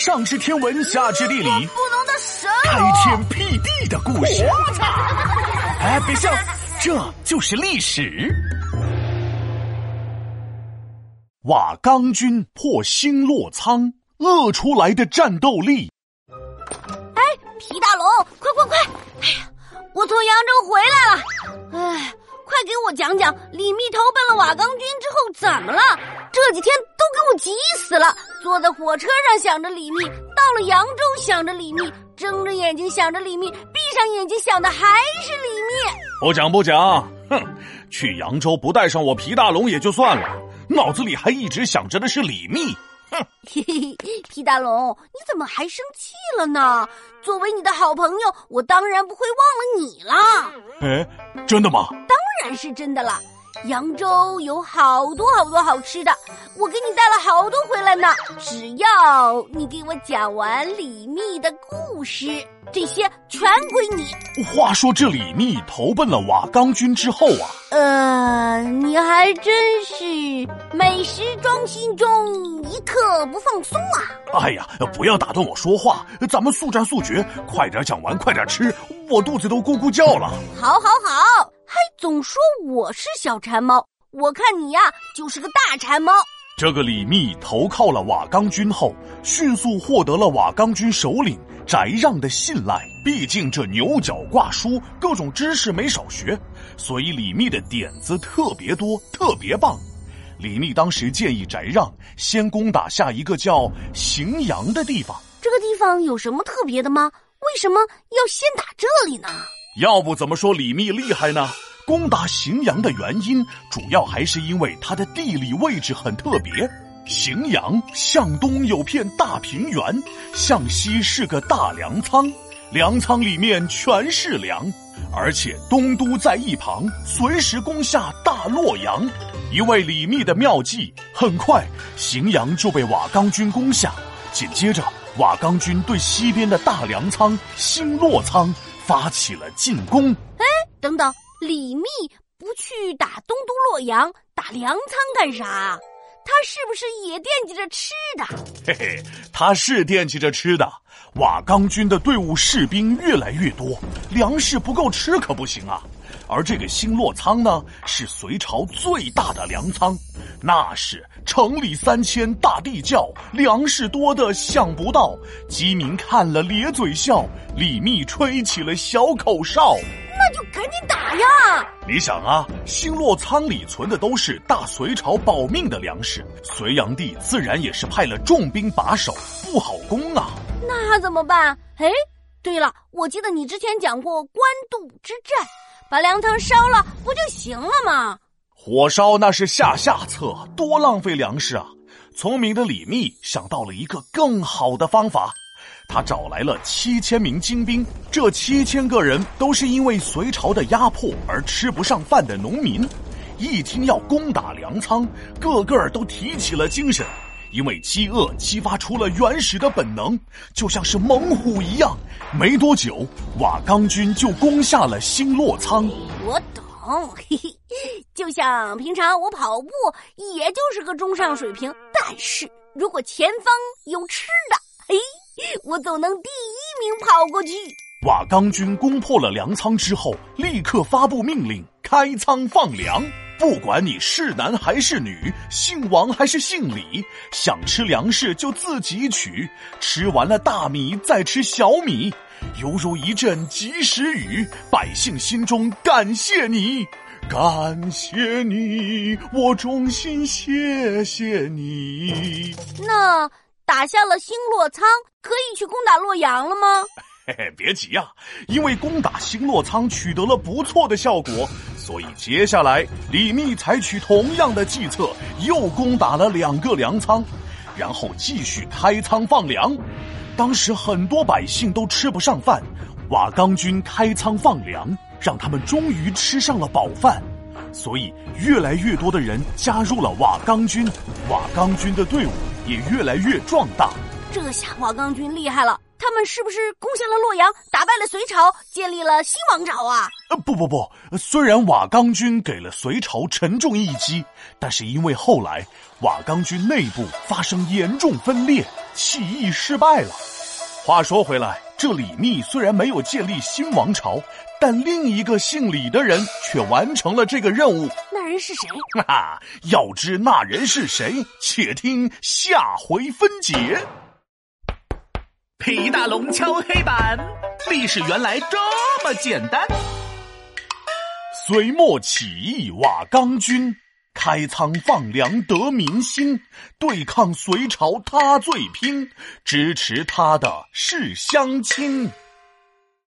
上知天文，下知地理，不能的神开天辟地的故事。哎，别笑，这就是历史。瓦岗军破星落仓，饿出来的战斗力。哎，皮大龙，快快快！哎呀，我讲讲李密投奔了瓦岗军之后怎么了？这几天都给我急死了。坐在火车上想着李密，到了扬州想着李密，睁着眼睛想着李密，闭上眼睛想的还是李密。不讲不讲，哼！去扬州不带上我皮大龙也就算了，脑子里还一直想着的是李密。哼！嘿嘿，皮大龙，你怎么还生气了呢？作为你的好朋友，我当然不会忘了你了。哎，真的吗？是真的了。扬州有好多好多好吃的，我给你带了好多回来呢。只要你给我讲完李密的故事，这些全归你。话说这李密投奔了瓦岗军之后啊，呃，你还真是美食装心中，一刻不放松啊！哎呀，不要打断我说话，咱们速战速决，快点讲完，快点吃，我肚子都咕咕叫了。好，好，好。还总说我是小馋猫，我看你呀就是个大馋猫。这个李密投靠了瓦岗军后，迅速获得了瓦岗军首领翟让的信赖。毕竟这牛角挂书，各种知识没少学，所以李密的点子特别多，特别棒。李密当时建议翟让先攻打下一个叫荥阳的地方。这个地方有什么特别的吗？为什么要先打这里呢？要不怎么说李密厉害呢？攻打荥阳的原因，主要还是因为它的地理位置很特别。荥阳向东有片大平原，向西是个大粮仓，粮仓里面全是粮，而且东都在一旁，随时攻下大洛阳。一位李密的妙计，很快荥阳就被瓦岗军攻下。紧接着，瓦岗军对西边的大粮仓新洛仓。发起了进攻。哎，等等，李密不去打东都洛阳，打粮仓干啥？他是不是也惦记着吃的？嘿嘿，他是惦记着吃的。瓦岗军的队伍士兵越来越多，粮食不够吃可不行啊。而这个新落仓呢，是隋朝最大的粮仓，那是城里三千，大地窖，粮食多的想不到。饥民看了咧嘴笑。李密吹起了小口哨，那就赶紧打呀！你想啊，新落仓里存的都是大隋朝保命的粮食，隋炀帝自然也是派了重兵把守，不好攻啊。那怎么办？哎，对了，我记得你之前讲过官渡之战，把粮仓烧了不就行了吗？火烧那是下下策，多浪费粮食啊！聪明的李密想到了一个更好的方法。他找来了七千名精兵，这七千个人都是因为隋朝的压迫而吃不上饭的农民。一听要攻打粮仓，个个都提起了精神，因为饥饿激发出了原始的本能，就像是猛虎一样。没多久，瓦岗军就攻下了星落仓。我懂，嘿嘿，就像平常我跑步，也就是个中上水平。但是如果前方有吃的，嘿。我总能第一名跑过去。瓦岗军攻破了粮仓之后，立刻发布命令，开仓放粮。不管你是男还是女，姓王还是姓李，想吃粮食就自己取。吃完了大米，再吃小米，犹如一阵及时雨。百姓心中感谢你，感谢你，我衷心谢谢你。那。打下了星落仓，可以去攻打洛阳了吗？嘿嘿，别急呀，因为攻打星落仓取得了不错的效果，所以接下来李密采取同样的计策，又攻打了两个粮仓，然后继续开仓放粮。当时很多百姓都吃不上饭，瓦岗军开仓放粮，让他们终于吃上了饱饭，所以越来越多的人加入了瓦岗军，瓦岗军的队伍。也越来越壮大。这下瓦岗军厉害了，他们是不是攻下了洛阳，打败了隋朝，建立了新王朝啊？呃，不不不，虽然瓦岗军给了隋朝沉重一击，但是因为后来瓦岗军内部发生严重分裂，起义失败了。话说回来，这李密虽然没有建立新王朝，但另一个姓李的人却完成了这个任务。那人是谁？哈哈，要知那人是谁，且听下回分解。皮大龙敲黑板，历史原来这么简单。隋末起义瓦岗军，开仓放粮得民心，对抗隋朝他最拼，支持他的是乡亲。